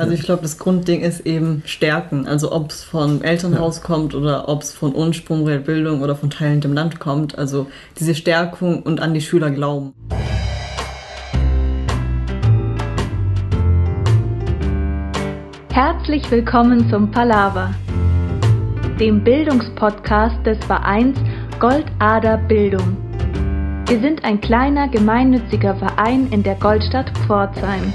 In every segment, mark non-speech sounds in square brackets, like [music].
Also ich glaube, das Grundding ist eben Stärken. Also ob es vom Elternhaus ja. kommt oder ob es von Ursprung der Bildung oder von teilendem Land kommt. Also diese Stärkung und an die Schüler glauben. Herzlich willkommen zum Palaver, dem Bildungspodcast des Vereins Goldader Bildung. Wir sind ein kleiner gemeinnütziger Verein in der Goldstadt Pforzheim.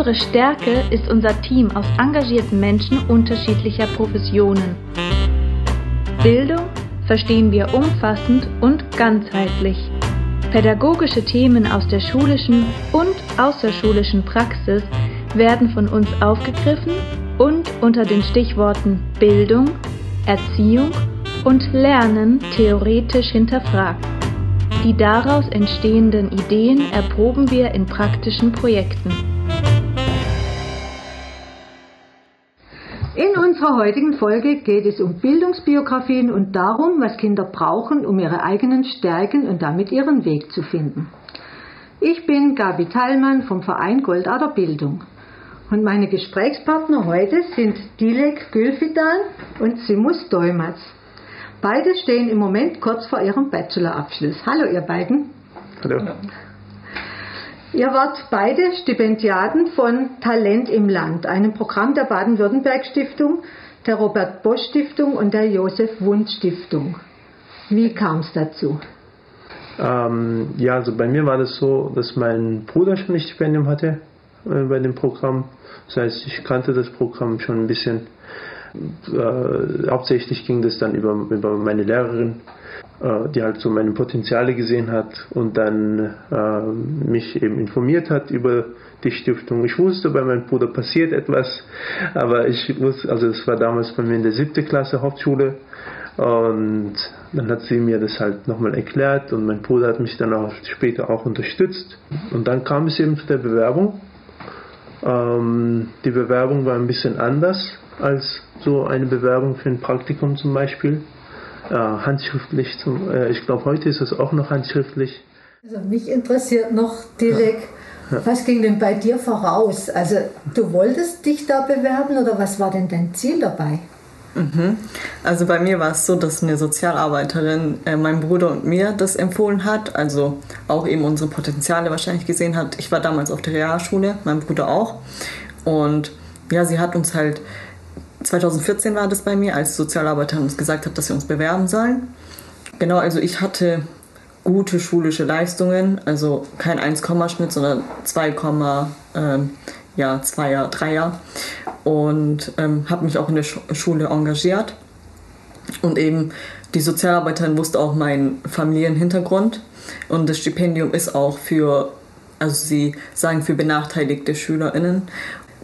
Unsere Stärke ist unser Team aus engagierten Menschen unterschiedlicher Professionen. Bildung verstehen wir umfassend und ganzheitlich. Pädagogische Themen aus der schulischen und außerschulischen Praxis werden von uns aufgegriffen und unter den Stichworten Bildung, Erziehung und Lernen theoretisch hinterfragt. Die daraus entstehenden Ideen erproben wir in praktischen Projekten. Unserer heutigen Folge geht es um Bildungsbiografien und darum, was Kinder brauchen, um ihre eigenen Stärken und damit ihren Weg zu finden. Ich bin Gabi Thallmann vom Verein Goldader Bildung. Und meine Gesprächspartner heute sind Dilek Gülfidan und Simus Deumatz. Beide stehen im Moment kurz vor ihrem Bachelorabschluss. Hallo ihr beiden. Hallo. Ihr wart beide Stipendiaten von Talent im Land, einem Programm der Baden-Württemberg-Stiftung, der Robert-Bosch-Stiftung und der Josef-Wundt-Stiftung. Wie kam es dazu? Ähm, ja, also bei mir war das so, dass mein Bruder schon ein Stipendium hatte äh, bei dem Programm. Das heißt, ich kannte das Programm schon ein bisschen. Äh, hauptsächlich ging das dann über, über meine Lehrerin, die halt so meine Potenziale gesehen hat und dann äh, mich eben informiert hat über die Stiftung. Ich wusste, bei meinem Bruder passiert etwas, aber ich wusste, also es war damals bei mir in der siebten Klasse Hauptschule und dann hat sie mir das halt nochmal erklärt und mein Bruder hat mich dann auch später auch unterstützt. Und dann kam es eben zu der Bewerbung. Ähm, die Bewerbung war ein bisschen anders als so eine Bewerbung für ein Praktikum zum Beispiel äh, handschriftlich. Zum, äh, ich glaube, heute ist es auch noch handschriftlich. Also mich interessiert noch, Dilek, ja. ja. was ging denn bei dir voraus? Also du wolltest dich da bewerben oder was war denn dein Ziel dabei? Mhm. Also bei mir war es so, dass eine Sozialarbeiterin äh, meinem Bruder und mir das empfohlen hat, also auch eben unsere Potenziale wahrscheinlich gesehen hat. Ich war damals auf der Realschule, mein Bruder auch. Und ja, sie hat uns halt 2014 war das bei mir, als Sozialarbeiterin uns gesagt hat, dass wir uns bewerben sollen. Genau, also ich hatte gute schulische Leistungen, also kein 1-Schnitt, sondern 2, ähm, ja, 2er, 3er und ähm, habe mich auch in der Schule engagiert. Und eben die Sozialarbeiterin wusste auch meinen Familienhintergrund. Und das Stipendium ist auch für, also sie sagen für benachteiligte SchülerInnen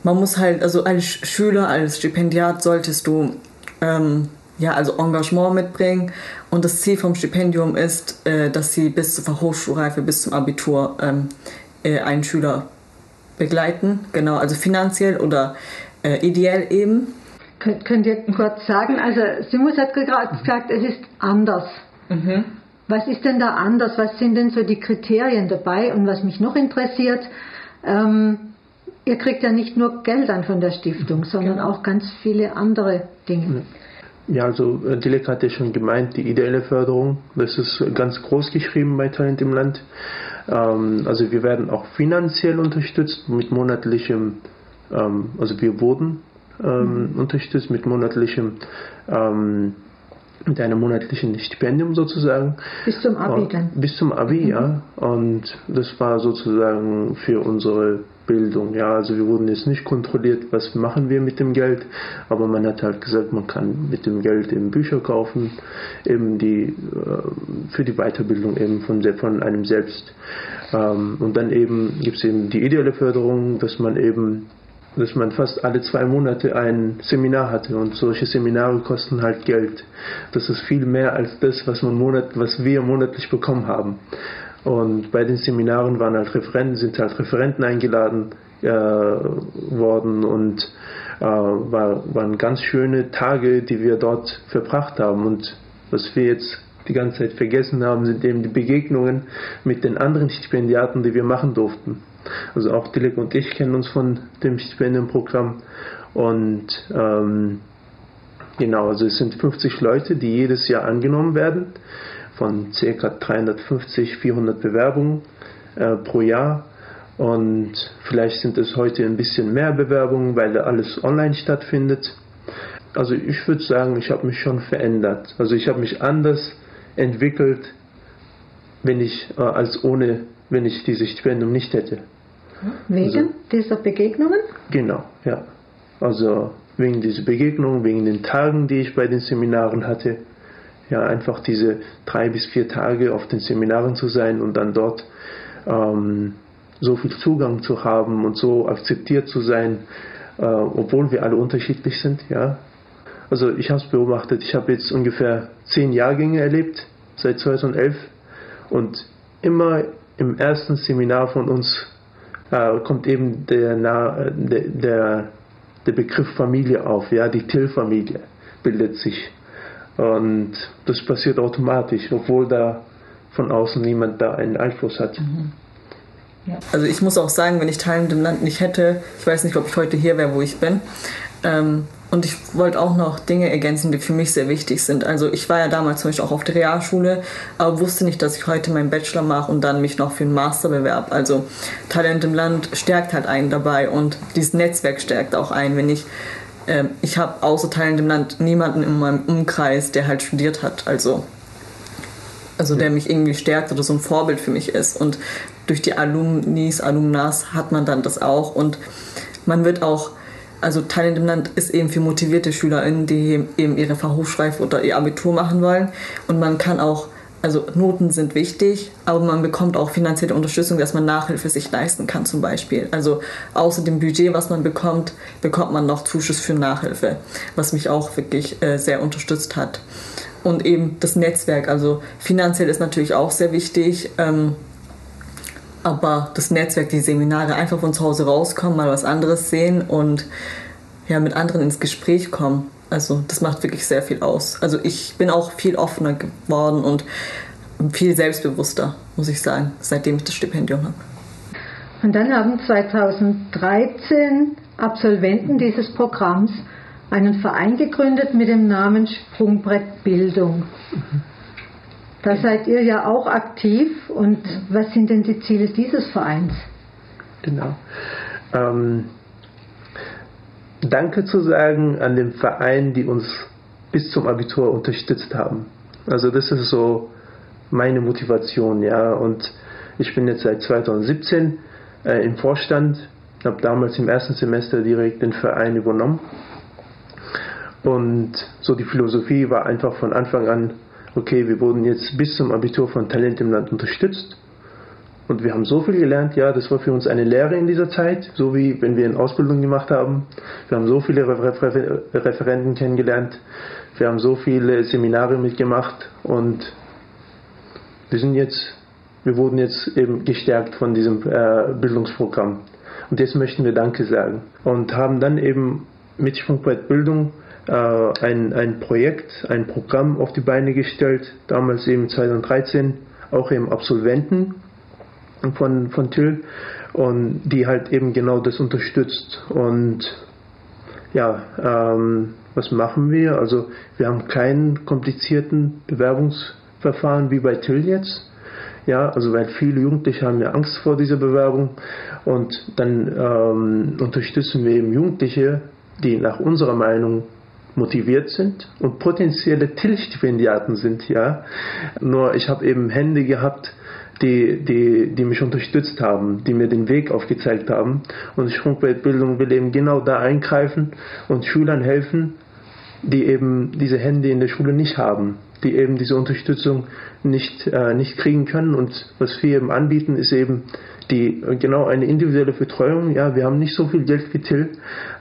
man muss halt, also als Schüler, als Stipendiat solltest du ähm, ja, also Engagement mitbringen. Und das Ziel vom Stipendium ist, äh, dass sie bis zur Fachhochschulreife, bis zum Abitur ähm, äh, einen Schüler begleiten. Genau, also finanziell oder äh, ideell eben. Könnt, könnt ihr kurz sagen, also Simus hat gerade gesagt, es ist anders. Mhm. Was ist denn da anders? Was sind denn so die Kriterien dabei? Und was mich noch interessiert, ähm, Ihr kriegt ja nicht nur Geld an von der Stiftung, sondern genau. auch ganz viele andere Dinge. Ja, also äh, Dilek hat ja schon gemeint, die ideelle Förderung, das ist ganz groß geschrieben bei Talent im Land. Ähm, also wir werden auch finanziell unterstützt mit monatlichem, ähm, also wir wurden ähm, mhm. unterstützt mit monatlichem mit einem monatlichen Stipendium sozusagen. Bis zum Abi dann? Bis zum Abi, mhm. ja. Und das war sozusagen für unsere Bildung. Ja, also wir wurden jetzt nicht kontrolliert, was machen wir mit dem Geld, aber man hat halt gesagt, man kann mit dem Geld eben Bücher kaufen, eben die äh, für die Weiterbildung eben von, von einem selbst. Ähm, und dann eben gibt es eben die ideale Förderung, dass man eben dass man fast alle zwei Monate ein Seminar hatte und solche Seminare kosten halt Geld. Das ist viel mehr als das, was man monat, was wir monatlich bekommen haben. Und bei den Seminaren waren halt Referenten, sind halt Referenten eingeladen äh, worden und äh, war, waren ganz schöne Tage, die wir dort verbracht haben. Und was wir jetzt die ganze Zeit vergessen haben, sind eben die Begegnungen mit den anderen Stipendiaten, die wir machen durften. Also auch Dilek und ich kennen uns von dem Stipendienprogramm und ähm, genau, also es sind 50 Leute, die jedes Jahr angenommen werden von ca. 350, 400 Bewerbungen äh, pro Jahr und vielleicht sind es heute ein bisschen mehr Bewerbungen, weil alles online stattfindet. Also ich würde sagen, ich habe mich schon verändert. Also ich habe mich anders entwickelt, wenn ich äh, als ohne, wenn ich diese Stipendium nicht hätte. Wegen also, dieser Begegnungen? Genau, ja. Also wegen dieser Begegnungen, wegen den Tagen, die ich bei den Seminaren hatte. Ja, einfach diese drei bis vier Tage auf den Seminaren zu sein und dann dort ähm, so viel Zugang zu haben und so akzeptiert zu sein, äh, obwohl wir alle unterschiedlich sind. Ja. Also ich habe es beobachtet, ich habe jetzt ungefähr zehn Jahrgänge erlebt, seit 2011 und immer im ersten Seminar von uns äh, kommt eben der, der, der, Begriff Familie auf, ja, die Till-Familie bildet sich. Und das passiert automatisch, obwohl da von außen niemand da einen Einfluss hat. Mhm. Ja. Also ich muss auch sagen, wenn ich Teil in dem Land nicht hätte, ich weiß nicht, ob ich heute hier wäre, wo ich bin. Ähm, und ich wollte auch noch Dinge ergänzen, die für mich sehr wichtig sind. Also ich war ja damals zum Beispiel auch auf der Realschule, aber wusste nicht, dass ich heute meinen Bachelor mache und dann mich noch für einen Master bewerbe. Also Talent im Land stärkt halt einen dabei und dieses Netzwerk stärkt auch einen. Wenn ich äh, ich habe außer Talent im Land niemanden in meinem Umkreis, der halt studiert hat. Also also der mich irgendwie stärkt oder so ein Vorbild für mich ist. Und durch die Alumnis, Alumnas hat man dann das auch und man wird auch, also Teil in dem Land ist eben für motivierte SchülerInnen, die eben ihre Fachhochschreife oder ihr Abitur machen wollen und man kann auch also Noten sind wichtig, aber man bekommt auch finanzielle Unterstützung, dass man Nachhilfe sich leisten kann zum Beispiel. Also außer dem Budget, was man bekommt, bekommt man noch Zuschuss für Nachhilfe, was mich auch wirklich äh, sehr unterstützt hat. Und eben das Netzwerk, also finanziell ist natürlich auch sehr wichtig. Ähm, aber das Netzwerk, die Seminare, einfach von zu Hause rauskommen, mal was anderes sehen und ja, mit anderen ins Gespräch kommen. Also das macht wirklich sehr viel aus. Also ich bin auch viel offener geworden und viel selbstbewusster, muss ich sagen, seitdem ich das Stipendium habe. Und dann haben 2013 Absolventen dieses Programms einen Verein gegründet mit dem Namen Sprungbrett Bildung. Mhm. Da seid ihr ja auch aktiv. Und was sind denn die Ziele dieses Vereins? Genau. Ähm, danke zu sagen an den Verein, die uns bis zum Abitur unterstützt haben. Also das ist so meine Motivation, ja. Und ich bin jetzt seit 2017 äh, im Vorstand, habe damals im ersten Semester direkt den Verein übernommen. Und so die Philosophie war einfach von Anfang an, okay, wir wurden jetzt bis zum Abitur von Talent im Land unterstützt. Und wir haben so viel gelernt, ja, das war für uns eine Lehre in dieser Zeit, so wie wenn wir eine Ausbildung gemacht haben. Wir haben so viele Refer Referenten kennengelernt, wir haben so viele Seminare mitgemacht und wir sind jetzt, wir wurden jetzt eben gestärkt von diesem äh, Bildungsprogramm. Und jetzt möchten wir Danke sagen und haben dann eben mit Sprungbrett Bildung äh, ein, ein Projekt, ein Programm auf die Beine gestellt, damals eben 2013, auch eben Absolventen von, von Till und die halt eben genau das unterstützt. Und ja, ähm, was machen wir? Also wir haben keinen komplizierten Bewerbungsverfahren wie bei Till jetzt. Ja, also weil viele Jugendliche haben ja Angst vor dieser Bewerbung und dann ähm, unterstützen wir eben Jugendliche, die nach unserer Meinung motiviert sind und potenzielle Till-Stipendiaten sind, ja. Nur ich habe eben Hände gehabt, die, die, die mich unterstützt haben, die mir den Weg aufgezeigt haben. Und Sprungbettbildung will eben genau da eingreifen und Schülern helfen, die eben diese Hände in der Schule nicht haben, die eben diese Unterstützung nicht, äh, nicht kriegen können. Und was wir eben anbieten, ist eben die genau eine individuelle Betreuung. Ja, wir haben nicht so viel Geld wie Till.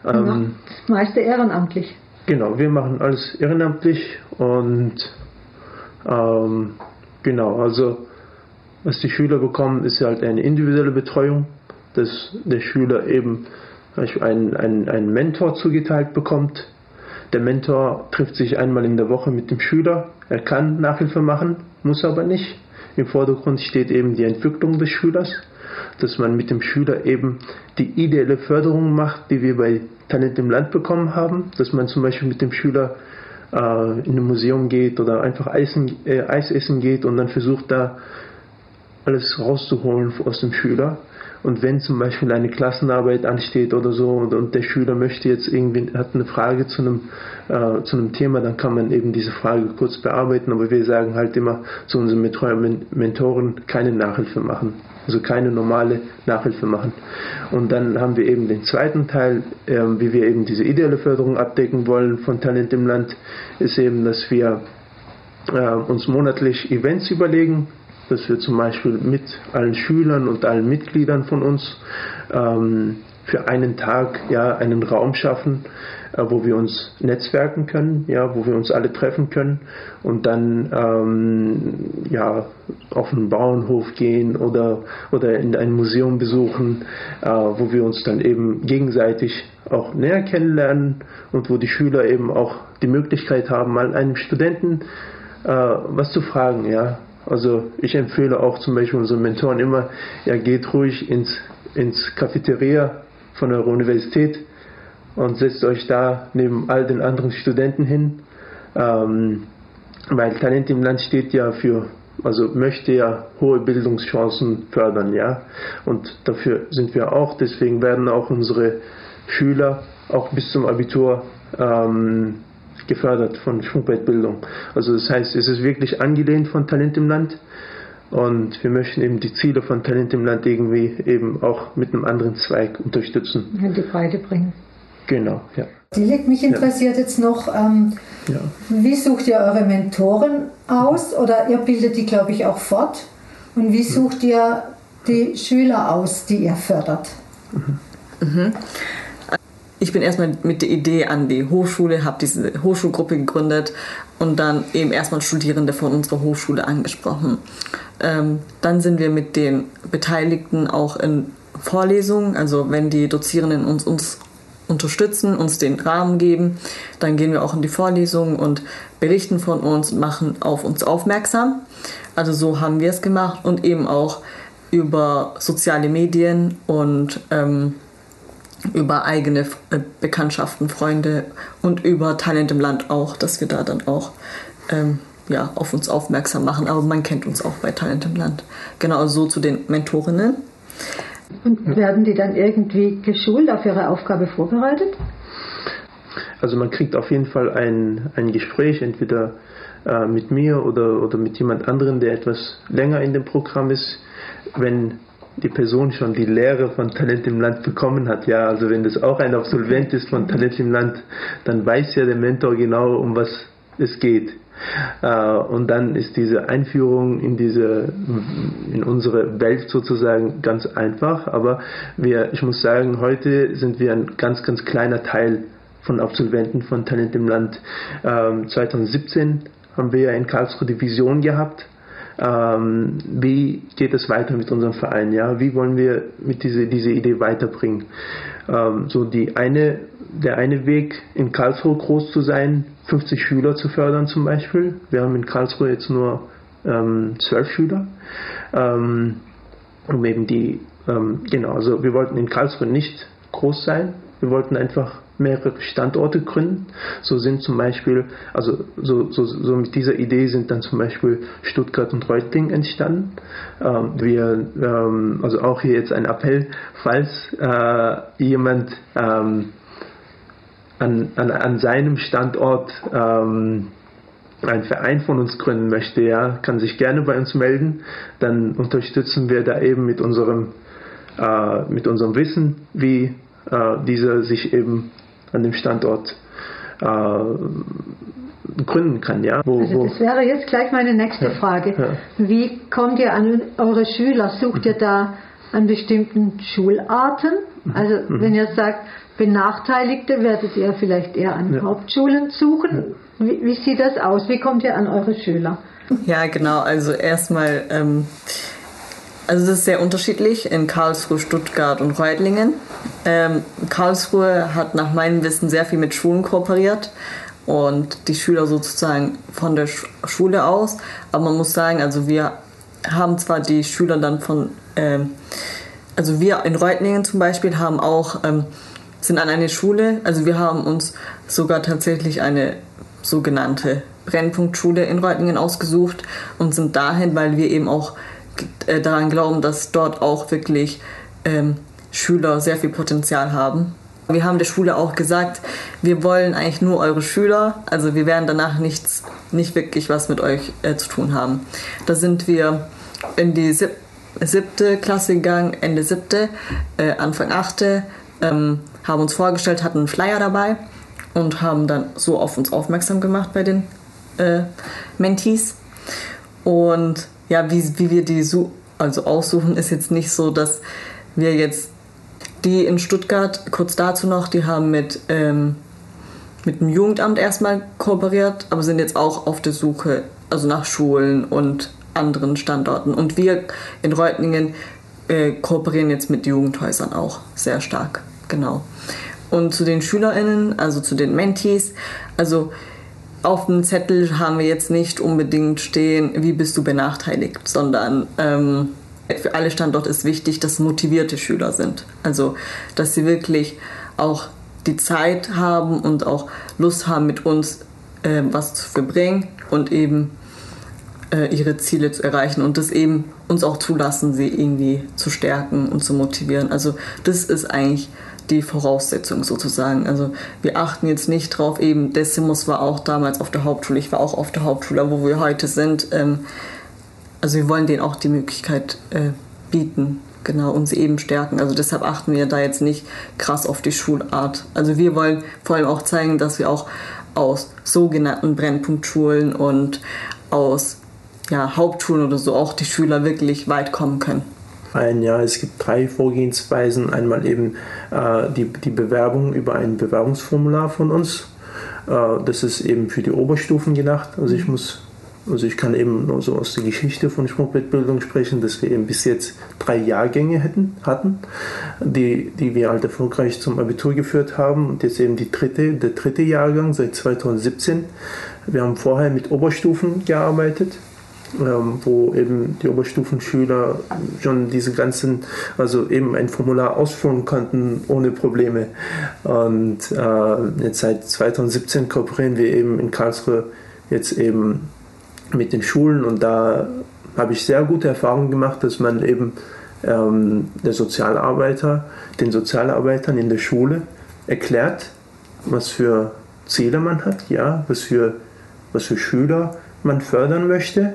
Ähm, meiste ehrenamtlich. Genau, wir machen alles ehrenamtlich und ähm, genau, also was die Schüler bekommen, ist halt eine individuelle Betreuung, dass der Schüler eben einen, einen, einen Mentor zugeteilt bekommt, der Mentor trifft sich einmal in der Woche mit dem Schüler. Er kann Nachhilfe machen, muss aber nicht. Im Vordergrund steht eben die Entwicklung des Schülers, dass man mit dem Schüler eben die ideelle Förderung macht, die wir bei Talent im Land bekommen haben, dass man zum Beispiel mit dem Schüler äh, in ein Museum geht oder einfach Eisen, äh, Eis essen geht und dann versucht da alles rauszuholen aus dem Schüler. Und wenn zum Beispiel eine Klassenarbeit ansteht oder so und, und der Schüler möchte jetzt irgendwie, hat eine Frage zu einem, äh, zu einem Thema, dann kann man eben diese Frage kurz bearbeiten. Aber wir sagen halt immer zu unseren Mentoren keine Nachhilfe machen. Also keine normale Nachhilfe machen. Und dann haben wir eben den zweiten Teil, äh, wie wir eben diese ideelle Förderung abdecken wollen von Talent im Land, ist eben, dass wir äh, uns monatlich Events überlegen, dass wir zum Beispiel mit allen Schülern und allen Mitgliedern von uns ähm, für einen Tag ja einen Raum schaffen, äh, wo wir uns netzwerken können, ja, wo wir uns alle treffen können und dann ähm, ja auf einen Bauernhof gehen oder oder in ein Museum besuchen, äh, wo wir uns dann eben gegenseitig auch näher kennenlernen und wo die Schüler eben auch die Möglichkeit haben, mal einem Studenten äh, was zu fragen, ja, also ich empfehle auch zum Beispiel unseren Mentoren immer, ja geht ruhig ins, ins Cafeteria von eurer Universität und setzt euch da neben all den anderen Studenten hin, ähm, weil Talent im Land steht ja für, also möchte ja hohe Bildungschancen fördern, ja, und dafür sind wir auch, deswegen werden auch unsere Schüler auch bis zum Abitur ähm, gefördert von Schwungbettbildung. Also das heißt, es ist wirklich angelehnt von Talent im Land und wir möchten eben die Ziele von Talent im Land irgendwie eben auch mit einem anderen Zweig unterstützen. In die Breite bringen. Genau, ja. Dilek, mich interessiert ja. jetzt noch, ähm, ja. wie sucht ihr eure Mentoren aus? Oder ihr bildet die, glaube ich, auch fort. Und wie sucht ihr die Schüler aus, die ihr fördert? Mhm. Mhm ich bin erstmal mit der Idee an die Hochschule, habe diese Hochschulgruppe gegründet und dann eben erstmal Studierende von unserer Hochschule angesprochen. Ähm, dann sind wir mit den Beteiligten auch in Vorlesungen, also wenn die Dozierenden uns, uns unterstützen, uns den Rahmen geben, dann gehen wir auch in die Vorlesungen und berichten von uns, machen auf uns aufmerksam. Also so haben wir es gemacht und eben auch über soziale Medien und ähm, über eigene äh, Bekanntschaften, Freunde und über Talent im Land auch, dass wir da dann auch ähm, ja, auf uns aufmerksam machen. Aber man kennt uns auch bei Talent im Land. Genau so zu den Mentorinnen. Und werden die dann irgendwie geschult, auf ihre Aufgabe vorbereitet? Also man kriegt auf jeden Fall ein, ein Gespräch, entweder äh, mit mir oder, oder mit jemand anderem, der etwas länger in dem Programm ist. Wenn die Person schon die Lehre von Talent im Land bekommen hat. Ja, also wenn das auch ein Absolvent ist von Talent im Land, dann weiß ja der Mentor genau, um was es geht. Äh, und dann ist diese Einführung in diese, in unsere Welt sozusagen ganz einfach. Aber wir, ich muss sagen, heute sind wir ein ganz, ganz kleiner Teil von Absolventen von Talent im Land. 2017 ähm, haben wir ja in Karlsruhe die Vision gehabt ähm, wie geht es weiter mit unserem Verein, ja, wie wollen wir mit diese, diese Idee weiterbringen. Ähm, so die eine, der eine Weg in Karlsruhe groß zu sein, 50 Schüler zu fördern zum Beispiel. Wir haben in Karlsruhe jetzt nur ähm, 12 Schüler, ähm, um eben die, ähm, genau, also wir wollten in Karlsruhe nicht groß sein, wir wollten einfach mehrere Standorte gründen. So sind zum Beispiel, also so, so, so mit dieser Idee sind dann zum Beispiel Stuttgart und Reutlingen entstanden. Ähm, wir, ähm, also auch hier jetzt ein Appell, falls äh, jemand ähm, an, an, an seinem Standort ähm, ein Verein von uns gründen möchte, ja, kann sich gerne bei uns melden. Dann unterstützen wir da eben mit unserem, äh, mit unserem Wissen, wie dieser sich eben an dem Standort äh, gründen kann. Ja? Wo, also das wäre jetzt gleich meine nächste ja, Frage. Ja. Wie kommt ihr an eure Schüler? Sucht ihr da an bestimmten Schularten? Mhm. Also mhm. wenn ihr sagt, Benachteiligte, werdet ihr vielleicht eher an ja. Hauptschulen suchen? Wie, wie, sieht das aus? Wie kommt ihr an eure Schüler? Ja, genau. Also erstmal ähm, Also das ist sehr unterschiedlich in Karlsruhe, Stuttgart und Reutlingen. Ähm, Karlsruhe hat nach meinem Wissen sehr viel mit Schulen kooperiert und die Schüler sozusagen von der Schule aus. Aber man muss sagen, also wir haben zwar die Schüler dann von, ähm, also wir in Reutlingen zum Beispiel haben auch, ähm, sind an eine Schule, also wir haben uns sogar tatsächlich eine sogenannte Brennpunktschule in Reutlingen ausgesucht und sind dahin, weil wir eben auch äh, daran glauben, dass dort auch wirklich ähm, Schüler sehr viel Potenzial haben. Wir haben der Schule auch gesagt, wir wollen eigentlich nur eure Schüler, also wir werden danach nichts, nicht wirklich was mit euch äh, zu tun haben. Da sind wir in die sieb siebte Klasse gegangen, Ende siebte, äh, Anfang achte, ähm, haben uns vorgestellt, hatten einen Flyer dabei und haben dann so auf uns aufmerksam gemacht bei den äh, Mentees. Und ja, wie, wie wir die also aussuchen, ist jetzt nicht so, dass wir jetzt die in Stuttgart, kurz dazu noch, die haben mit, ähm, mit dem Jugendamt erstmal kooperiert, aber sind jetzt auch auf der Suche also nach Schulen und anderen Standorten. Und wir in Reutlingen äh, kooperieren jetzt mit Jugendhäusern auch sehr stark, genau. Und zu den SchülerInnen, also zu den Mentees, also auf dem Zettel haben wir jetzt nicht unbedingt stehen, wie bist du benachteiligt, sondern ähm, für alle Standorte ist wichtig, dass motivierte Schüler sind. Also, dass sie wirklich auch die Zeit haben und auch Lust haben, mit uns äh, was zu verbringen und eben äh, ihre Ziele zu erreichen und das eben uns auch zulassen, sie irgendwie zu stärken und zu motivieren. Also, das ist eigentlich die Voraussetzung sozusagen. Also wir achten jetzt nicht drauf, eben Decimus war auch damals auf der Hauptschule, ich war auch auf der Hauptschule, wo wir heute sind. Ähm, also wir wollen denen auch die Möglichkeit äh, bieten, genau, und sie eben stärken. Also deshalb achten wir da jetzt nicht krass auf die Schulart. Also wir wollen vor allem auch zeigen, dass wir auch aus sogenannten Brennpunktschulen und aus ja, Hauptschulen oder so auch die Schüler wirklich weit kommen können ein, ja, es gibt drei Vorgehensweisen. Einmal eben äh, die, die Bewerbung über ein Bewerbungsformular von uns. Äh, das ist eben für die Oberstufen gedacht. Also ich muss also ich kann eben nur so aus der Geschichte von Sprungbettbildung sprechen, dass wir eben bis jetzt drei Jahrgänge hätten, hatten, die, die wir halt erfolgreich zum Abitur geführt haben. Und jetzt eben die dritte, der dritte Jahrgang seit 2017. Wir haben vorher mit Oberstufen gearbeitet ähm, wo eben die Oberstufenschüler schon diese ganzen, also eben ein Formular ausfüllen konnten ohne Probleme. Und äh, jetzt seit 2017 kooperieren wir eben in Karlsruhe jetzt eben mit den Schulen und da habe ich sehr gute Erfahrungen gemacht, dass man eben ähm, der Sozialarbeiter, den Sozialarbeitern in der Schule erklärt, was für Ziele man hat, ja, was für, was für Schüler man fördern möchte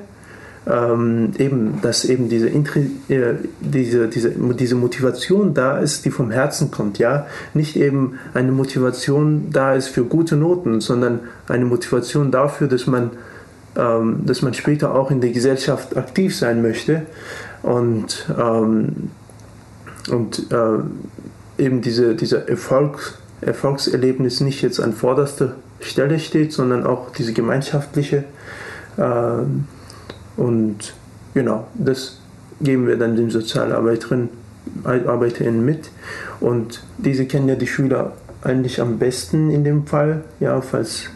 ähm, eben, dass eben diese, äh, diese, diese, diese Motivation da ist, die vom Herzen kommt, ja. Nicht eben eine Motivation da ist für gute Noten, sondern eine Motivation dafür, dass man, ähm, dass man später auch in der Gesellschaft aktiv sein möchte und, ähm, und äh, eben diese, dieser Erfolg, Erfolgserlebnis nicht jetzt an vorderster Stelle steht, sondern auch diese gemeinschaftliche äh, und genau, das geben wir dann den Sozialarbeiterinnen ArbeiterInnen mit. Und diese kennen ja die Schüler eigentlich am besten in dem Fall, ja, falls,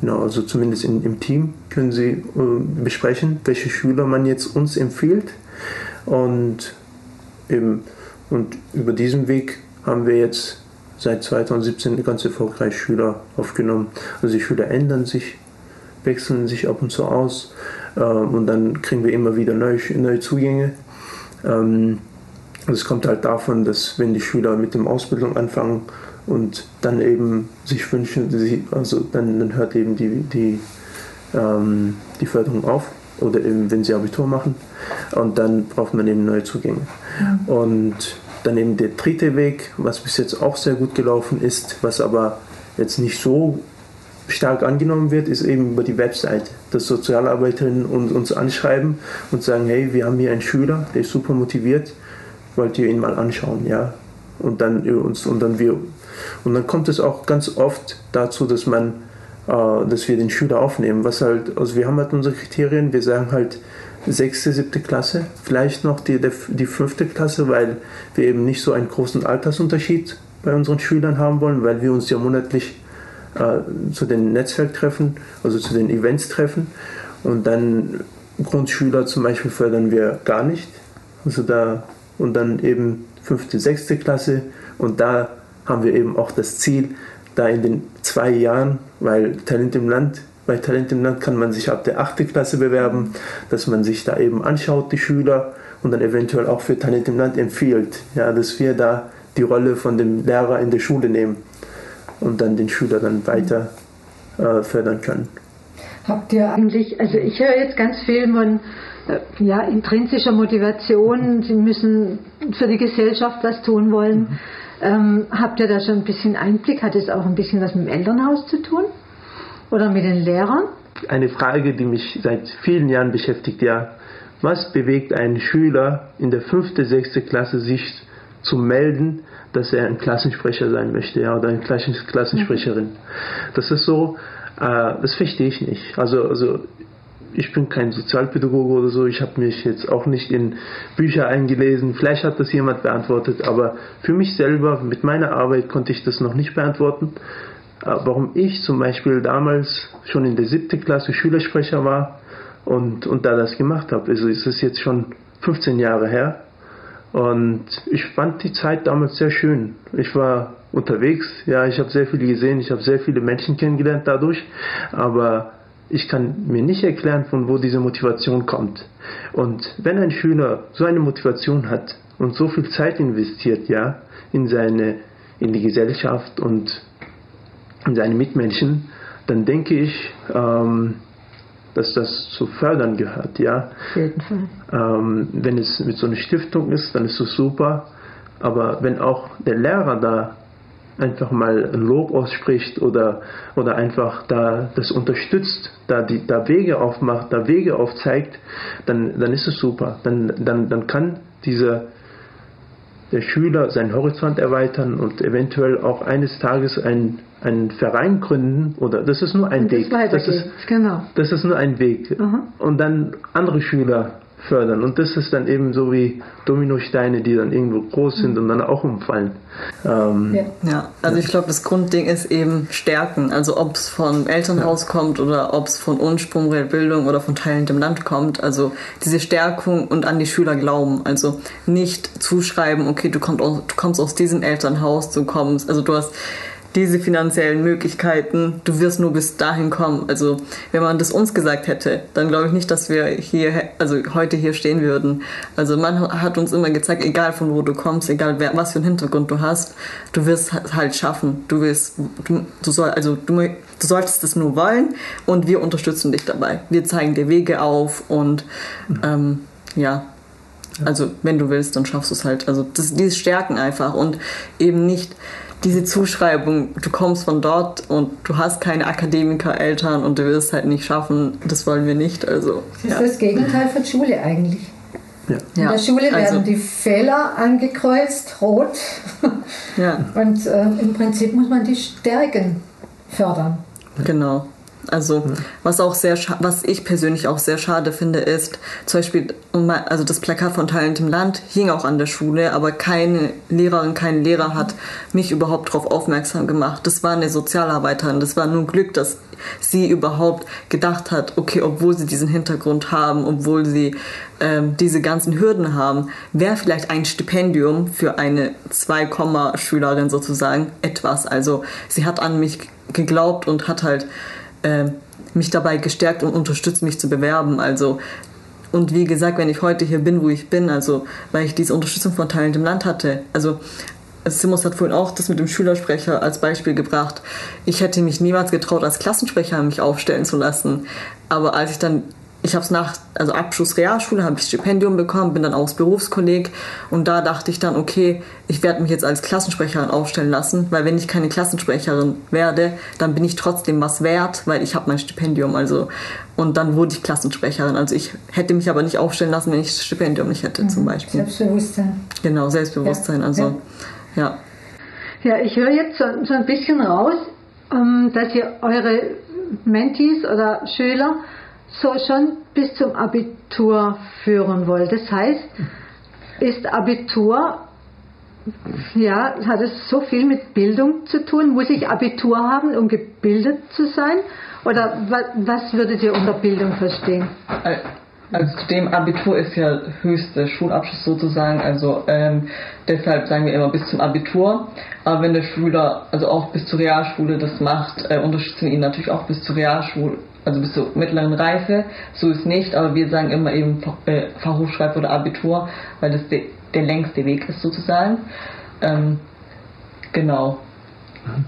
genau, also zumindest in, im Team können sie äh, besprechen, welche Schüler man jetzt uns empfiehlt. Und eben, und über diesen Weg haben wir jetzt seit 2017 ganz erfolgreich Schüler aufgenommen. Also die Schüler ändern sich wechseln sich ab und zu aus ähm, und dann kriegen wir immer wieder neue, neue Zugänge. Ähm, das kommt halt davon, dass wenn die Schüler mit dem Ausbildung anfangen und dann eben sich wünschen, also dann, dann hört eben die, die, ähm, die Förderung auf oder eben wenn sie Abitur machen und dann braucht man eben neue Zugänge. Mhm. Und dann eben der dritte Weg, was bis jetzt auch sehr gut gelaufen ist, was aber jetzt nicht so stark angenommen wird, ist eben über die Website, dass Sozialarbeiterinnen uns anschreiben und sagen, hey, wir haben hier einen Schüler, der ist super motiviert, wollt ihr ihn mal anschauen, ja? Und dann uns und dann wir und dann kommt es auch ganz oft dazu, dass man, äh, dass wir den Schüler aufnehmen, was halt, also wir haben halt unsere Kriterien, wir sagen halt, sechste, siebte Klasse, vielleicht noch die, die fünfte Klasse, weil wir eben nicht so einen großen Altersunterschied bei unseren Schülern haben wollen, weil wir uns ja monatlich äh, zu den Netzwerktreffen, also zu den Events treffen. Und dann Grundschüler zum Beispiel fördern wir gar nicht. Also da, und dann eben fünfte, sechste Klasse. Und da haben wir eben auch das Ziel, da in den zwei Jahren, weil Talent im Land, bei Talent im Land kann man sich ab der achte Klasse bewerben, dass man sich da eben anschaut, die Schüler, und dann eventuell auch für Talent im Land empfiehlt, ja, dass wir da die Rolle von dem Lehrer in der Schule nehmen und dann den Schüler dann weiter äh, fördern können. Habt ihr eigentlich, also ich höre jetzt ganz viel von äh, ja, intrinsischer Motivation, Sie müssen für die Gesellschaft was tun wollen. Mhm. Ähm, habt ihr da schon ein bisschen Einblick? Hat es auch ein bisschen was mit dem Elternhaus zu tun? Oder mit den Lehrern? Eine Frage, die mich seit vielen Jahren beschäftigt, ja. Was bewegt einen Schüler in der fünften, sechsten Klasse, sich zu melden, dass er ein Klassensprecher sein möchte, ja, oder eine Klassensprecherin? Das ist so, äh, das verstehe ich nicht. Also, also ich bin kein Sozialpädagoge oder so, ich habe mich jetzt auch nicht in Bücher eingelesen, vielleicht hat das jemand beantwortet, aber für mich selber, mit meiner Arbeit konnte ich das noch nicht beantworten. Äh, warum ich zum Beispiel damals schon in der siebten Klasse Schülersprecher war und, und da das gemacht habe. Also ist es jetzt schon 15 Jahre her und ich fand die Zeit damals sehr schön. Ich war unterwegs, ja, ich habe sehr viel gesehen, ich habe sehr viele Menschen kennengelernt dadurch, aber ich kann mir nicht erklären, von wo diese Motivation kommt. Und wenn ein Schüler so eine Motivation hat und so viel Zeit investiert, ja, in seine, in die Gesellschaft und in seine Mitmenschen, dann denke ich, ähm, dass das zu fördern gehört, ja. Auf jeden Fall. Ähm, wenn es mit so einer Stiftung ist, dann ist es super. Aber wenn auch der Lehrer da einfach mal ein Lob ausspricht oder, oder einfach da das unterstützt, da, die, da Wege aufmacht, da Wege aufzeigt, dann, dann ist es super. Dann, dann, dann kann dieser der Schüler seinen Horizont erweitern und eventuell auch eines Tages einen, einen Verein gründen oder das ist nur ein Weg. Das ist, genau. das ist nur ein Weg. Mhm. Und dann andere Schüler fördern. Und das ist dann eben so wie Dominosteine, die dann irgendwo groß sind und dann auch umfallen. Ähm, ja. ja. also ich glaube, das Grundding ist eben Stärken. Also ob es vom Elternhaus ja. kommt oder ob es von Ursprung der Bildung oder von Teilen im Land kommt. Also diese Stärkung und an die Schüler glauben. Also nicht zuschreiben, okay, du kommst aus, du kommst aus diesem Elternhaus, du kommst, also du hast diese finanziellen Möglichkeiten, du wirst nur bis dahin kommen. Also wenn man das uns gesagt hätte, dann glaube ich nicht, dass wir hier, also heute hier stehen würden. Also man hat uns immer gezeigt, egal von wo du kommst, egal wer, was für einen Hintergrund du hast, du wirst halt schaffen. Du wirst, du, du soll, also du, du solltest es nur wollen und wir unterstützen dich dabei. Wir zeigen dir Wege auf und ähm, ja, also wenn du willst, dann schaffst du es halt. Also das, dieses Stärken einfach und eben nicht diese Zuschreibung, du kommst von dort und du hast keine Akademiker-Eltern und du wirst halt nicht schaffen, das wollen wir nicht. Also, das ist ja. das Gegenteil von Schule eigentlich. Ja. In der Schule werden also, die Fehler angekreuzt, rot. Ja. [laughs] Und äh, im Prinzip muss man die Stärken fördern. Genau. Also was auch sehr was ich persönlich auch sehr schade finde ist zum Beispiel also das Plakat von Talent im Land hing auch an der Schule, aber keine Lehrerin, kein Lehrer hat mich überhaupt darauf aufmerksam gemacht. Das war eine Sozialarbeiterin. Das war nur Glück, dass sie überhaupt gedacht hat, okay, obwohl sie diesen Hintergrund haben, obwohl sie ähm, diese ganzen Hürden haben, wäre vielleicht ein Stipendium für eine 2-Schülerin sozusagen etwas. Also sie hat an mich geglaubt und hat halt äh, mich dabei gestärkt und unterstützt, mich zu bewerben. Also und wie gesagt, wenn ich heute hier bin, wo ich bin, also weil ich diese Unterstützung von Teilen im Land hatte, also Simos hat vorhin auch das mit dem Schülersprecher als Beispiel gebracht. Ich hätte mich niemals getraut, als Klassensprecher mich aufstellen zu lassen. Aber als ich dann ich habe es nach, also Abschluss Realschule, habe ich Stipendium bekommen, bin dann aufs Berufskolleg und da dachte ich dann, okay, ich werde mich jetzt als Klassensprecherin aufstellen lassen, weil wenn ich keine Klassensprecherin werde, dann bin ich trotzdem was wert, weil ich habe mein Stipendium, also und dann wurde ich Klassensprecherin. Also ich hätte mich aber nicht aufstellen lassen, wenn ich das Stipendium nicht hätte, mhm. zum Beispiel. Selbstbewusstsein. Genau, Selbstbewusstsein, also ja. Ja, ich höre jetzt so, so ein bisschen raus, ähm, dass ihr eure Mentees oder Schüler so schon bis zum Abitur führen wollt. Das heißt, ist Abitur, ja, hat es so viel mit Bildung zu tun? Muss ich Abitur haben, um gebildet zu sein? Oder was würdet ihr unter Bildung verstehen? Also zudem Abitur ist ja höchster Schulabschluss sozusagen, also ähm, deshalb sagen wir immer bis zum Abitur. Aber wenn der Schüler also auch bis zur Realschule das macht, äh, unterstützen ihn natürlich auch bis zur Realschule, also bis zur mittleren Reife. So ist nicht, aber wir sagen immer eben äh, Fachhochschreib oder Abitur, weil das de der längste Weg ist sozusagen. Ähm, genau.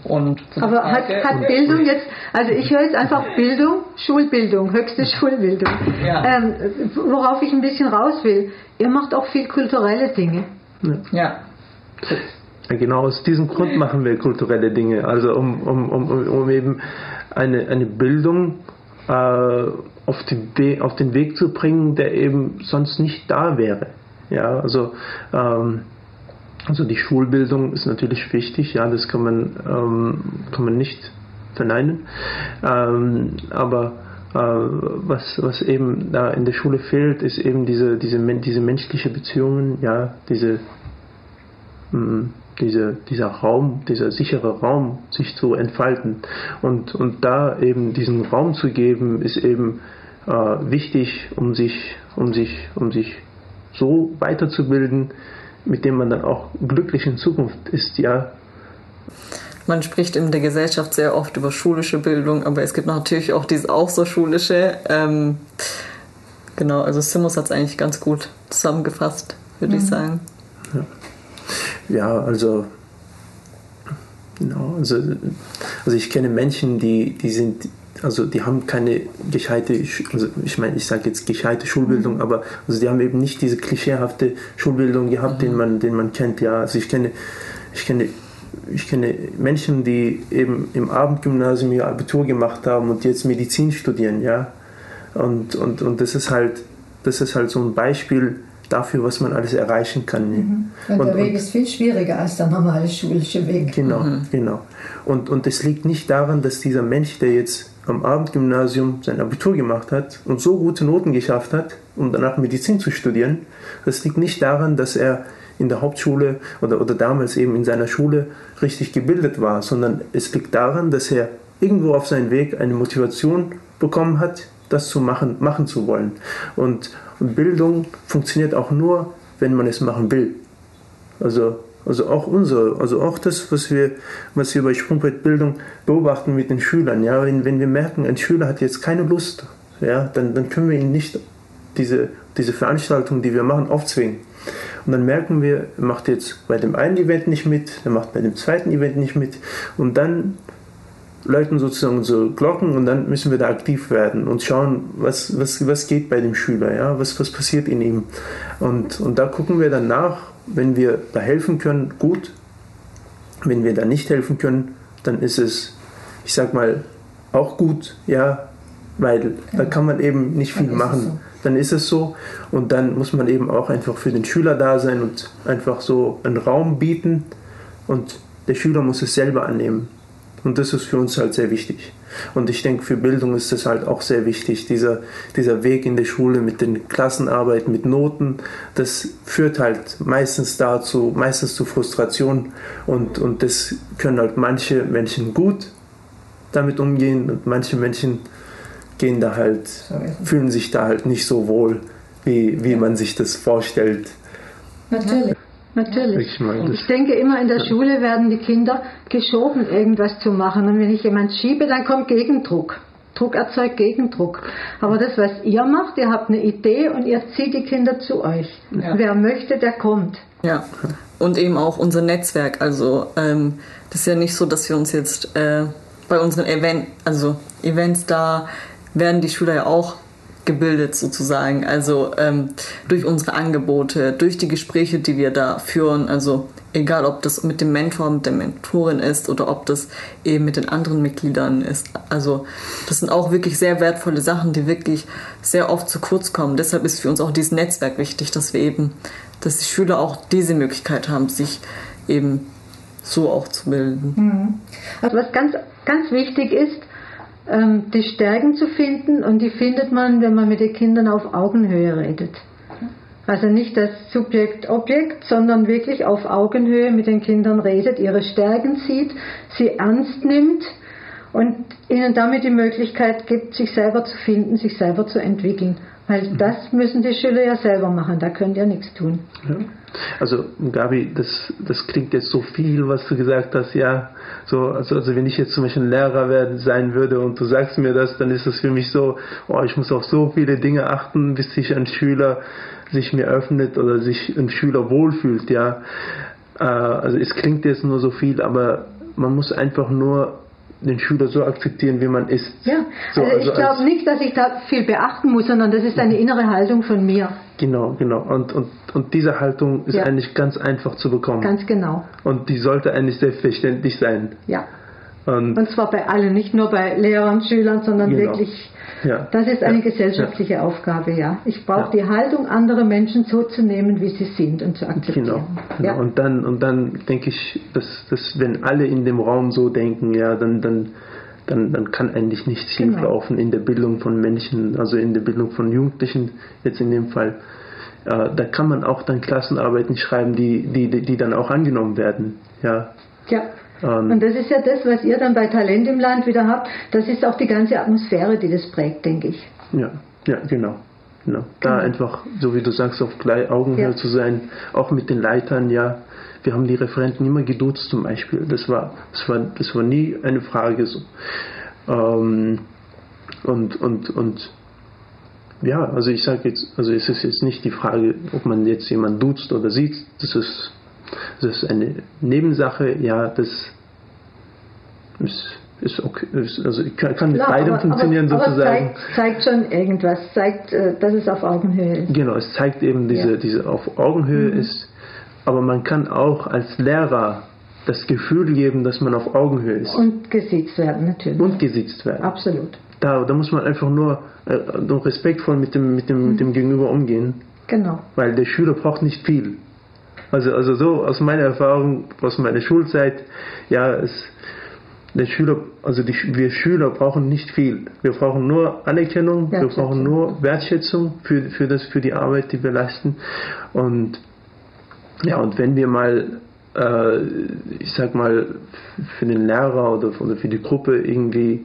Und Aber hat, hat Bildung jetzt, also ich höre jetzt einfach Bildung, Schulbildung, höchste Schulbildung. Ja. Ähm, worauf ich ein bisschen raus will, ihr macht auch viel kulturelle Dinge. Ja. ja. Genau aus diesem Grund machen wir kulturelle Dinge, also um, um, um, um eben eine, eine Bildung äh, auf, die auf den Weg zu bringen, der eben sonst nicht da wäre. Ja, also ähm, also die Schulbildung ist natürlich wichtig, ja, das kann man, ähm, kann man nicht verneinen. Ähm, aber äh, was, was eben da in der Schule fehlt, ist eben diese, diese, diese menschliche Beziehungen, ja, diese, mh, mm, diese, dieser Raum, dieser sichere Raum, sich zu entfalten. Und, und da eben diesen Raum zu geben, ist eben äh, wichtig, um sich, um sich, um sich so weiterzubilden, mit dem man dann auch glücklich in Zukunft ist, ja. Man spricht in der Gesellschaft sehr oft über schulische Bildung, aber es gibt natürlich auch diese außerschulische. Ähm, genau, also Simus hat es eigentlich ganz gut zusammengefasst, würde mhm. ich sagen. Ja, ja also Genau, also, also ich kenne Menschen, die, die sind also die haben keine gescheite, also ich meine, ich sage jetzt gescheite Schulbildung, mhm. aber also die haben eben nicht diese klischeehafte Schulbildung gehabt, mhm. den man, den man kennt. Ja, also ich kenne, ich kenne, ich kenne Menschen, die eben im Abendgymnasium ihr Abitur gemacht haben und jetzt Medizin studieren, ja. Und, und, und das ist halt, das ist halt so ein Beispiel dafür, was man alles erreichen kann. Mhm. Und, und der Weg und, ist viel schwieriger als der normale schulische Weg. Genau, mhm. genau. Und, und es liegt nicht daran, dass dieser Mensch, der jetzt am Abendgymnasium sein Abitur gemacht hat und so gute Noten geschafft hat, um danach Medizin zu studieren, das liegt nicht daran, dass er in der Hauptschule oder, oder damals eben in seiner Schule richtig gebildet war, sondern es liegt daran, dass er irgendwo auf seinem Weg eine Motivation bekommen hat, das zu machen, machen zu wollen. Und, Bildung funktioniert auch nur, wenn man es machen will. Also also auch unser, also auch das, was wir, was wir bei Sprungbrettbildung beobachten mit den Schülern. Ja, wenn, wenn wir merken, ein Schüler hat jetzt keine Lust, ja, dann, dann können wir ihn nicht diese, diese Veranstaltung, die wir machen, aufzwingen. Und dann merken wir, er macht jetzt bei dem einen Event nicht mit, er macht bei dem zweiten Event nicht mit. Und dann läuten sozusagen unsere Glocken und dann müssen wir da aktiv werden und schauen, was, was, was geht bei dem Schüler, ja, was, was passiert in ihm. Und, und da gucken wir dann nach, wenn wir da helfen können, gut. Wenn wir da nicht helfen können, dann ist es, ich sag mal, auch gut, ja, weil da kann man eben nicht viel machen. Dann ist es so und dann muss man eben auch einfach für den Schüler da sein und einfach so einen Raum bieten und der Schüler muss es selber annehmen. Und das ist für uns halt sehr wichtig. Und ich denke, für Bildung ist das halt auch sehr wichtig. Dieser, dieser Weg in der Schule mit den Klassenarbeiten, mit Noten, das führt halt meistens dazu, meistens zu Frustration. Und, und das können halt manche Menschen gut damit umgehen und manche Menschen gehen da halt, fühlen sich da halt nicht so wohl, wie, wie man sich das vorstellt. Natürlich. Natürlich. Ich, meine, ich denke immer, in der Schule werden die Kinder geschoben, irgendwas zu machen. Und wenn ich jemand schiebe, dann kommt Gegendruck. Druck erzeugt Gegendruck. Aber das, was ihr macht, ihr habt eine Idee und ihr zieht die Kinder zu euch. Ja. Wer möchte, der kommt. Ja, und eben auch unser Netzwerk. Also ähm, das ist ja nicht so, dass wir uns jetzt äh, bei unseren Event, also Events da werden die Schüler ja auch gebildet sozusagen. Also ähm, durch unsere Angebote, durch die Gespräche, die wir da führen. Also egal, ob das mit dem Mentor, mit der Mentorin ist oder ob das eben mit den anderen Mitgliedern ist. Also das sind auch wirklich sehr wertvolle Sachen, die wirklich sehr oft zu kurz kommen. Deshalb ist für uns auch dieses Netzwerk wichtig, dass wir eben, dass die Schüler auch diese Möglichkeit haben, sich eben so auch zu bilden. Mhm. Also was ganz, ganz wichtig ist, die Stärken zu finden und die findet man, wenn man mit den Kindern auf Augenhöhe redet. Also nicht das Subjekt-Objekt, sondern wirklich auf Augenhöhe mit den Kindern redet, ihre Stärken sieht, sie ernst nimmt und ihnen damit die Möglichkeit gibt, sich selber zu finden, sich selber zu entwickeln. Weil mhm. das müssen die Schüler ja selber machen, da könnt ihr nichts tun. Ja. Also Gabi, das, das klingt jetzt so viel, was du gesagt hast, ja. So, also, also wenn ich jetzt zum Beispiel ein Lehrer werden, sein würde und du sagst mir das, dann ist das für mich so, oh, ich muss auf so viele Dinge achten, bis sich ein Schüler sich mir öffnet oder sich ein Schüler wohlfühlt, ja. Äh, also es klingt jetzt nur so viel, aber man muss einfach nur den Schüler so akzeptieren, wie man ist. Ja, so, also, also ich glaube nicht, dass ich da viel beachten muss, sondern das ist eine innere Haltung von mir. Genau, genau. Und, und, und diese Haltung ist ja. eigentlich ganz einfach zu bekommen. Ganz genau. Und die sollte eigentlich selbstverständlich sein. Ja. Und, und zwar bei allen, nicht nur bei Lehrern, Schülern, sondern genau. wirklich ja. Das ist eine ja. gesellschaftliche ja. Aufgabe, ja. Ich brauche die Haltung, andere Menschen so zu nehmen, wie sie sind und zu akzeptieren. Genau. genau. Und dann und dann denke ich, dass, dass wenn alle in dem Raum so denken, ja, dann dann dann, dann kann eigentlich nichts genau. schieflaufen in der Bildung von Menschen, also in der Bildung von Jugendlichen jetzt in dem Fall. Äh, da kann man auch dann Klassenarbeiten schreiben, die, die, die dann auch angenommen werden. Ja. Ja, ähm, und das ist ja das, was ihr dann bei Talent im Land wieder habt. Das ist auch die ganze Atmosphäre, die das prägt, denke ich. Ja, ja, genau. genau. Da genau. einfach, so wie du sagst, auf gleich Augenhöhe ja. zu sein, auch mit den Leitern, ja. Wir haben die Referenten immer geduzt zum Beispiel. Das war, das war, das war nie eine Frage so. Ähm, und, und, und ja, also ich sage jetzt, also es ist jetzt nicht die Frage, ob man jetzt jemanden duzt oder sieht, das ist das ist eine Nebensache, ja, das ist, ist okay, ist, also kann mit Klar, beidem aber, funktionieren aber, sozusagen. Aber zeigt, zeigt schon irgendwas, zeigt, äh, dass es auf Augenhöhe ist. Genau, es zeigt eben diese, ja. diese auf Augenhöhe mhm. ist, aber man kann auch als Lehrer das Gefühl geben, dass man auf Augenhöhe ist. Und gesiezt werden, natürlich. Und gesiezt werden. Absolut. Da, da muss man einfach nur äh, respektvoll mit dem, mit, dem, mhm. mit dem Gegenüber umgehen. Genau. Weil der Schüler braucht nicht viel. Also, also so aus meiner Erfahrung, aus meiner Schulzeit, ja, es, der Schüler, also die, wir Schüler brauchen nicht viel. Wir brauchen nur Anerkennung, wir brauchen nur Wertschätzung für, für, das, für die Arbeit, die wir leisten. Und ja, und wenn wir mal, äh, ich sag mal, für den Lehrer oder, für die Gruppe irgendwie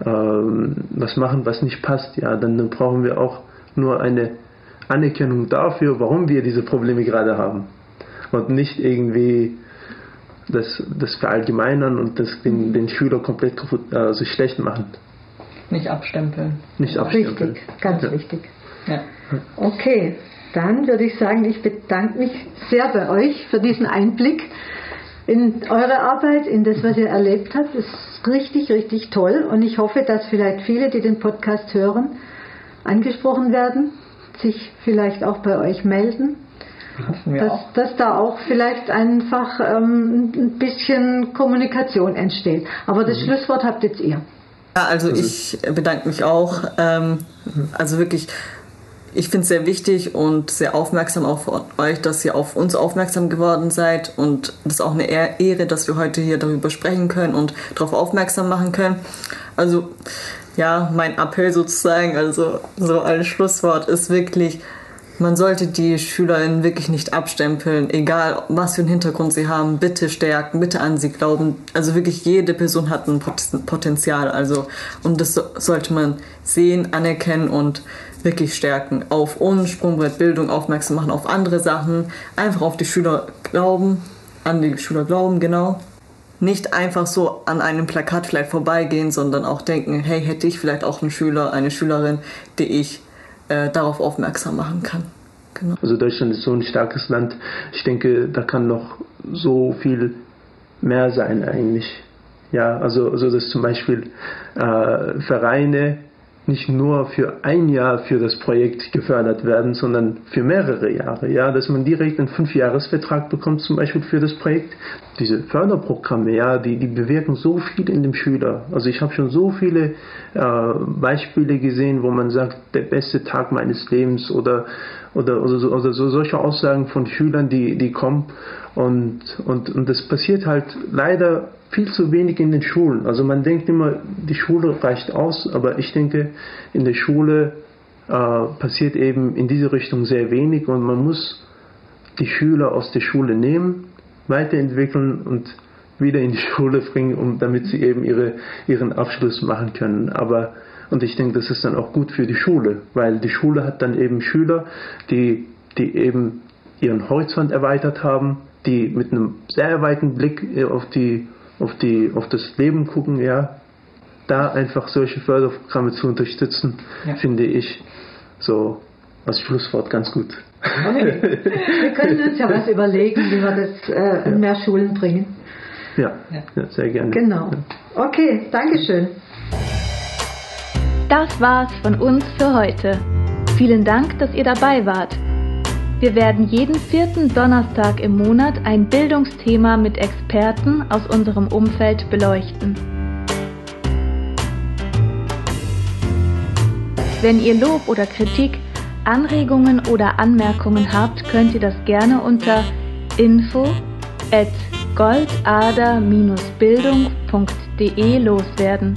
äh, was machen, was nicht passt, ja, dann, dann brauchen wir auch nur eine Anerkennung dafür, warum wir diese Probleme gerade haben und nicht irgendwie das, das verallgemeinern und das den, den Schüler komplett also schlecht machen. Nicht abstempeln. Nicht abstempeln. Richtig, ganz ja. wichtig. Ja. Okay, dann würde ich sagen, ich bedanke mich sehr bei euch für diesen Einblick in eure Arbeit, in das, was ihr erlebt habt. Das ist richtig, richtig toll und ich hoffe, dass vielleicht viele, die den Podcast hören, angesprochen werden, sich vielleicht auch bei euch melden dass, dass, da auch vielleicht einfach ähm, ein bisschen Kommunikation entsteht. Aber das mhm. Schlusswort habt jetzt ihr. Ja, also ich bedanke mich auch. Ähm, also wirklich, ich finde es sehr wichtig und sehr aufmerksam auch für euch, dass ihr auf uns aufmerksam geworden seid. Und das ist auch eine Ehre, dass wir heute hier darüber sprechen können und darauf aufmerksam machen können. Also ja, mein Appell sozusagen, also so als Schlusswort ist wirklich, man sollte die SchülerInnen wirklich nicht abstempeln, egal was für einen Hintergrund sie haben, bitte stärken, bitte an sie glauben. Also wirklich jede Person hat ein Potenzial, also und das sollte man sehen, anerkennen und wirklich stärken. Auf uns, Sprungbrettbildung aufmerksam machen, auf andere Sachen, einfach auf die Schüler glauben, an die Schüler glauben, genau. Nicht einfach so an einem Plakat vielleicht vorbeigehen, sondern auch denken, hey, hätte ich vielleicht auch einen Schüler, eine Schülerin, die ich äh, darauf aufmerksam machen kann. Genau. Also Deutschland ist so ein starkes Land. Ich denke, da kann noch so viel mehr sein eigentlich. Ja, also, also dass zum Beispiel äh, Vereine nicht nur für ein Jahr für das Projekt gefördert werden, sondern für mehrere Jahre. Ja, dass man direkt einen Fünfjahresvertrag bekommt, zum Beispiel für das Projekt. Diese Förderprogramme, ja, die, die bewirken so viel in dem Schüler. Also ich habe schon so viele äh, Beispiele gesehen, wo man sagt, der beste Tag meines Lebens oder oder, oder, oder so solche Aussagen von Schülern, die, die kommen. Und, und, und das passiert halt leider viel zu wenig in den Schulen. Also man denkt immer, die Schule reicht aus, aber ich denke, in der Schule äh, passiert eben in diese Richtung sehr wenig und man muss die Schüler aus der Schule nehmen, weiterentwickeln und wieder in die [laughs] Schule bringen, um, damit sie eben ihre, ihren Abschluss machen können. Aber und ich denke, das ist dann auch gut für die Schule, weil die Schule hat dann eben Schüler, die, die eben ihren Horizont erweitert haben, die mit einem sehr weiten Blick äh, auf, die, auf, die, auf das Leben gucken, ja, da einfach solche Förderprogramme zu unterstützen, ja. finde ich so als Schlusswort ganz gut. Okay. Wir können uns ja was überlegen, wie wir das äh, in mehr Schulen bringen. Ja, ja. sehr gerne. Genau. Okay, Dankeschön. Das war's von uns für heute. Vielen Dank, dass ihr dabei wart. Wir werden jeden vierten Donnerstag im Monat ein Bildungsthema mit Experten aus unserem Umfeld beleuchten. Wenn ihr Lob oder Kritik, Anregungen oder Anmerkungen habt, könnt ihr das gerne unter info at goldader-bildung.de loswerden.